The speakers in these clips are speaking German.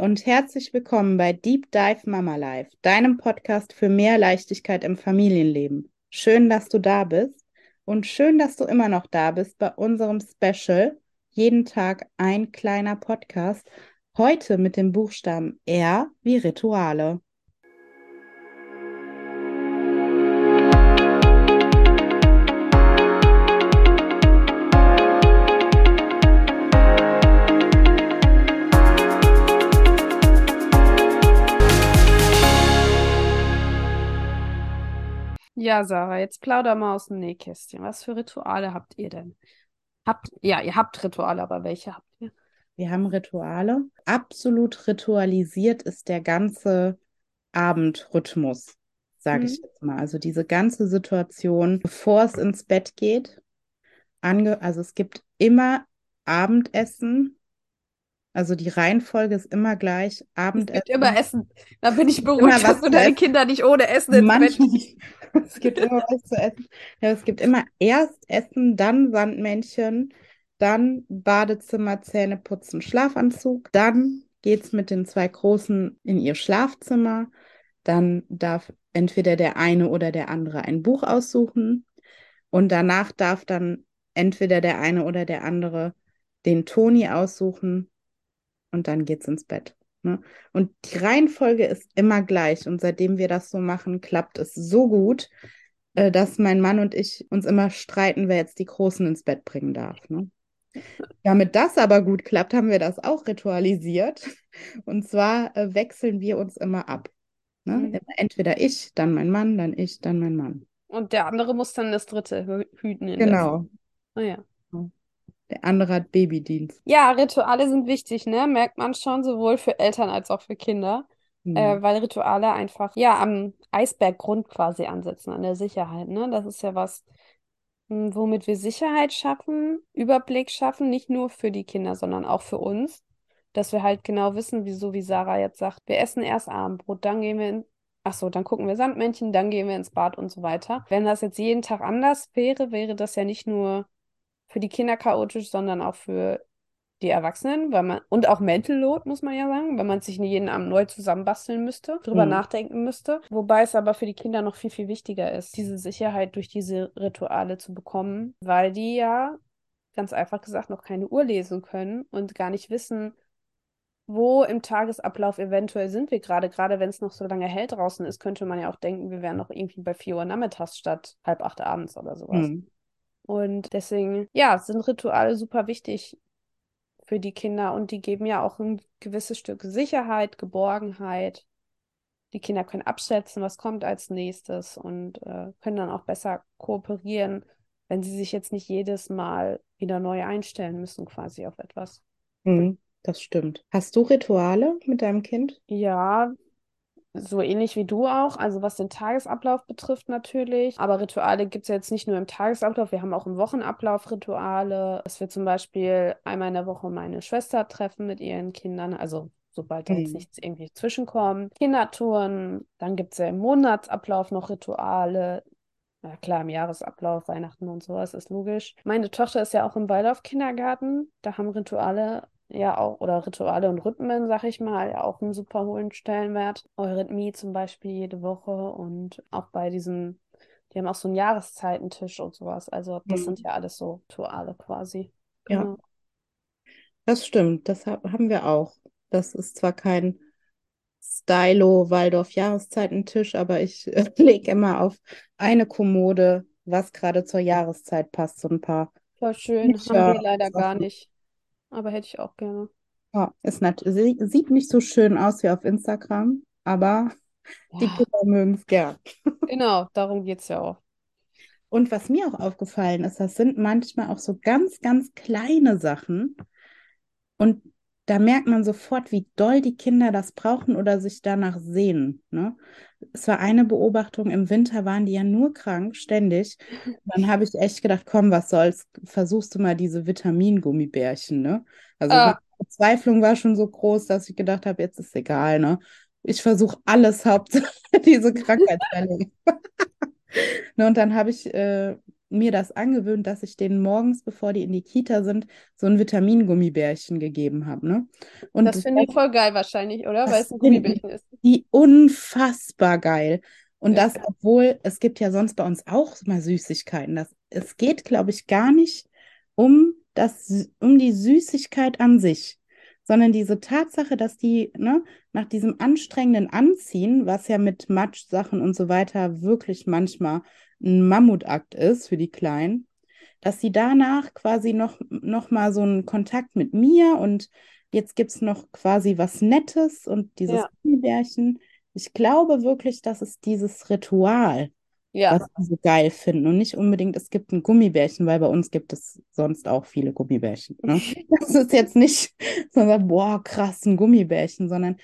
Und herzlich willkommen bei Deep Dive Mama Life, deinem Podcast für mehr Leichtigkeit im Familienleben. Schön, dass du da bist und schön, dass du immer noch da bist bei unserem Special. Jeden Tag ein kleiner Podcast. Heute mit dem Buchstaben R wie Rituale. Ja, Sarah, jetzt plauder mal aus dem Nähkästchen. Was für Rituale habt ihr denn? Habt, ja, ihr habt Rituale, aber welche habt ihr? Wir haben Rituale. Absolut ritualisiert ist der ganze Abendrhythmus, sage ich Mhm. jetzt mal. Also diese ganze Situation, bevor es ins Bett geht. Ange also es gibt immer Abendessen. Also die Reihenfolge ist immer gleich. Es gibt Abendessen. immer Essen. Da bin ich beruhigt, dass du deine essen. Kinder nicht ohne Essen ins Bett Manchmal, es gibt immer was zu essen. Ja, es gibt immer erst Essen, dann Sandmännchen, dann Badezimmer, Zähne putzen, Schlafanzug. Dann geht's mit den zwei Großen in ihr Schlafzimmer. Dann darf entweder der eine oder der andere ein Buch aussuchen. Und danach darf dann entweder der eine oder der andere den Toni aussuchen. Und dann geht's ins Bett. Ne? Und die Reihenfolge ist immer gleich. Und seitdem wir das so machen, klappt es so gut, äh, dass mein Mann und ich uns immer streiten, wer jetzt die Großen ins Bett bringen darf. Ne? Damit das aber gut klappt, haben wir das auch ritualisiert. Und zwar äh, wechseln wir uns immer ab. Ne? Mhm. Entweder ich, dann mein Mann, dann ich, dann mein Mann. Und der andere muss dann das dritte hü- hüten Genau. Zeit. Der andere hat Babydienst. Ja, Rituale sind wichtig, ne? Merkt man schon, sowohl für Eltern als auch für Kinder. Hm. Äh, weil Rituale einfach, ja, am Eisberggrund quasi ansetzen, an der Sicherheit, ne? Das ist ja was, mh, womit wir Sicherheit schaffen, Überblick schaffen, nicht nur für die Kinder, sondern auch für uns, dass wir halt genau wissen, wieso, wie Sarah jetzt sagt, wir essen erst Abendbrot, dann gehen wir in, ach so, dann gucken wir Sandmännchen, dann gehen wir ins Bad und so weiter. Wenn das jetzt jeden Tag anders wäre, wäre das ja nicht nur für die Kinder chaotisch, sondern auch für die Erwachsenen, weil man, und auch Mental Load, muss man ja sagen, wenn man sich jeden Abend neu zusammenbasteln müsste, drüber Hm. nachdenken müsste. Wobei es aber für die Kinder noch viel, viel wichtiger ist, diese Sicherheit durch diese Rituale zu bekommen, weil die ja, ganz einfach gesagt, noch keine Uhr lesen können und gar nicht wissen, wo im Tagesablauf eventuell sind wir gerade. Gerade wenn es noch so lange hell draußen ist, könnte man ja auch denken, wir wären noch irgendwie bei 4 Uhr nachmittags statt halb acht abends oder sowas. Hm. Und deswegen, ja, sind Rituale super wichtig für die Kinder und die geben ja auch ein gewisses Stück Sicherheit, Geborgenheit. Die Kinder können abschätzen, was kommt als nächstes und äh, können dann auch besser kooperieren, wenn sie sich jetzt nicht jedes Mal wieder neu einstellen müssen, quasi auf etwas. Hm. Das stimmt. Hast du Rituale mit deinem Kind? Ja, so ähnlich wie du auch, also was den Tagesablauf betrifft natürlich. Aber Rituale gibt es ja jetzt nicht nur im Tagesablauf, wir haben auch im Wochenablauf Rituale. Dass wir zum Beispiel einmal in der Woche meine Schwester treffen mit ihren Kindern, also sobald da jetzt Hm. nichts irgendwie zwischenkommt. Kindertouren, dann gibt es ja im Monatsablauf noch Rituale. Ja klar, im Jahresablauf, Weihnachten und sowas ist logisch. Meine Tochter ist ja auch im Waldorf-Kindergarten. Da haben Rituale ja auch, oder Rituale und Rhythmen, sag ich mal, ja auch einen super hohen Stellenwert. Eurythmie zum Beispiel jede Woche und auch bei diesen, die haben auch so einen Jahreszeitentisch und sowas. Also das sind Hm. ja alles so Rituale quasi. Ja. Genau. Das stimmt, das hab, haben wir auch. Das ist zwar kein Stylo Waldorf Jahreszeitentisch, aber ich äh, lege immer auf eine Kommode, was gerade zur Jahreszeit passt, so ein paar Voll schön, haben wir leider gar nicht. Aber hätte ich auch gerne. Ja, ist nat sie, sieht nicht so schön aus wie auf Instagram, aber die Ja, Kinder mögen es gern. genau, darum geht es ja auch. Und was mir auch aufgefallen ist, das sind manchmal auch so ganz, ganz kleine Sachen. Und da merkt man sofort, wie doll die Kinder das brauchen oder sich danach sehnen. Ne? Es war eine Beobachtung, im Winter waren die ja nur krank, ständig. Dann habe ich echt gedacht, komm, was soll's, versuchst du mal diese Vitamingummibärchen, ne? Also Ah, Verzweiflung war schon so groß, dass ich gedacht habe, jetzt ist egal, ne? Ich versuche alles, Hauptsache diese Krankheitswelle. Ne, und dann habe ich äh, mir das angewöhnt, dass ich denen morgens, bevor die in die Kita sind, so ein Vitamingummibärchen gegeben habe. Ne? Und Das finden die voll geil wahrscheinlich, oder? Weil es ein Gummibärchen ist. die unfassbar geil. Und Ja. das, obwohl es gibt ja sonst bei uns auch mal Süßigkeiten. Das, es geht, glaube ich, gar nicht um das, um die Süßigkeit an sich, sondern diese Tatsache, dass die, ne, nach diesem anstrengenden Anziehen, was ja mit Matschsachen und so weiter wirklich manchmal ein Mammutakt ist für die Kleinen, dass sie danach quasi noch, noch mal so einen Kontakt mit mir und jetzt gibt es noch quasi was Nettes und dieses Ja. Gummibärchen. Ich glaube wirklich, dass es dieses Ritual, Ja. was sie so geil finden und nicht unbedingt, es gibt ein Gummibärchen, weil bei uns gibt es sonst auch viele Gummibärchen. Ne? Das ist jetzt nicht so, man sagt, boah, krass, ein Gummibärchen, sondern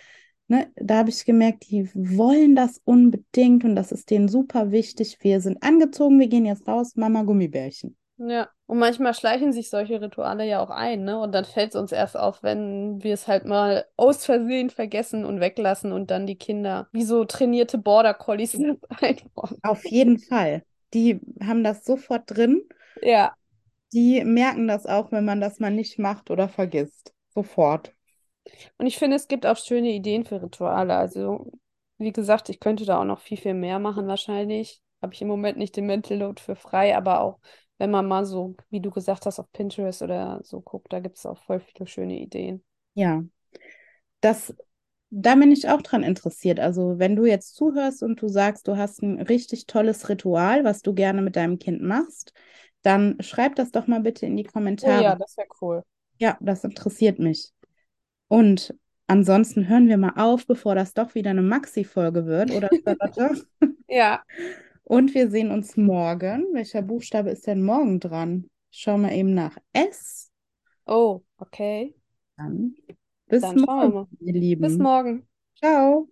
ne, da habe ich gemerkt, die wollen das unbedingt und das ist denen super wichtig. Wir sind angezogen, wir gehen jetzt raus, Mama, Gummibärchen. Ja, und manchmal schleichen sich solche Rituale ja auch ein, ne? Und dann fällt es uns erst auf, wenn wir es halt mal aus Versehen vergessen und weglassen und dann die Kinder wie so trainierte Border Collies einbauen. Auf jeden Fall. Die haben das sofort drin. Ja, Die merken das auch, wenn man das mal nicht macht oder vergisst. Sofort. Und ich finde, es gibt auch schöne Ideen für Rituale. Also, wie gesagt, ich könnte da auch noch viel, viel mehr machen wahrscheinlich. Habe ich im Moment nicht den Mental Load für frei, aber auch wenn man mal so, wie du gesagt hast, auf Pinterest oder so guckt, da gibt es auch voll viele schöne Ideen. Ja. Das, da bin ich auch dran interessiert. Also, wenn du jetzt zuhörst und du sagst, du hast ein richtig tolles Ritual, was du gerne mit deinem Kind machst, dann schreib das doch mal bitte in die Oh Kommentare. ja, das wäre cool. Ja, das interessiert mich. Und ansonsten hören wir mal auf, bevor das doch wieder eine Maxi-Folge wird, oder? Ja. Und wir sehen uns morgen. Welcher Buchstabe ist denn morgen dran? Schauen wir eben nach S. Oh, okay. Dann bis Dann morgen, mal. ihr Bis Lieben. morgen. Ciao.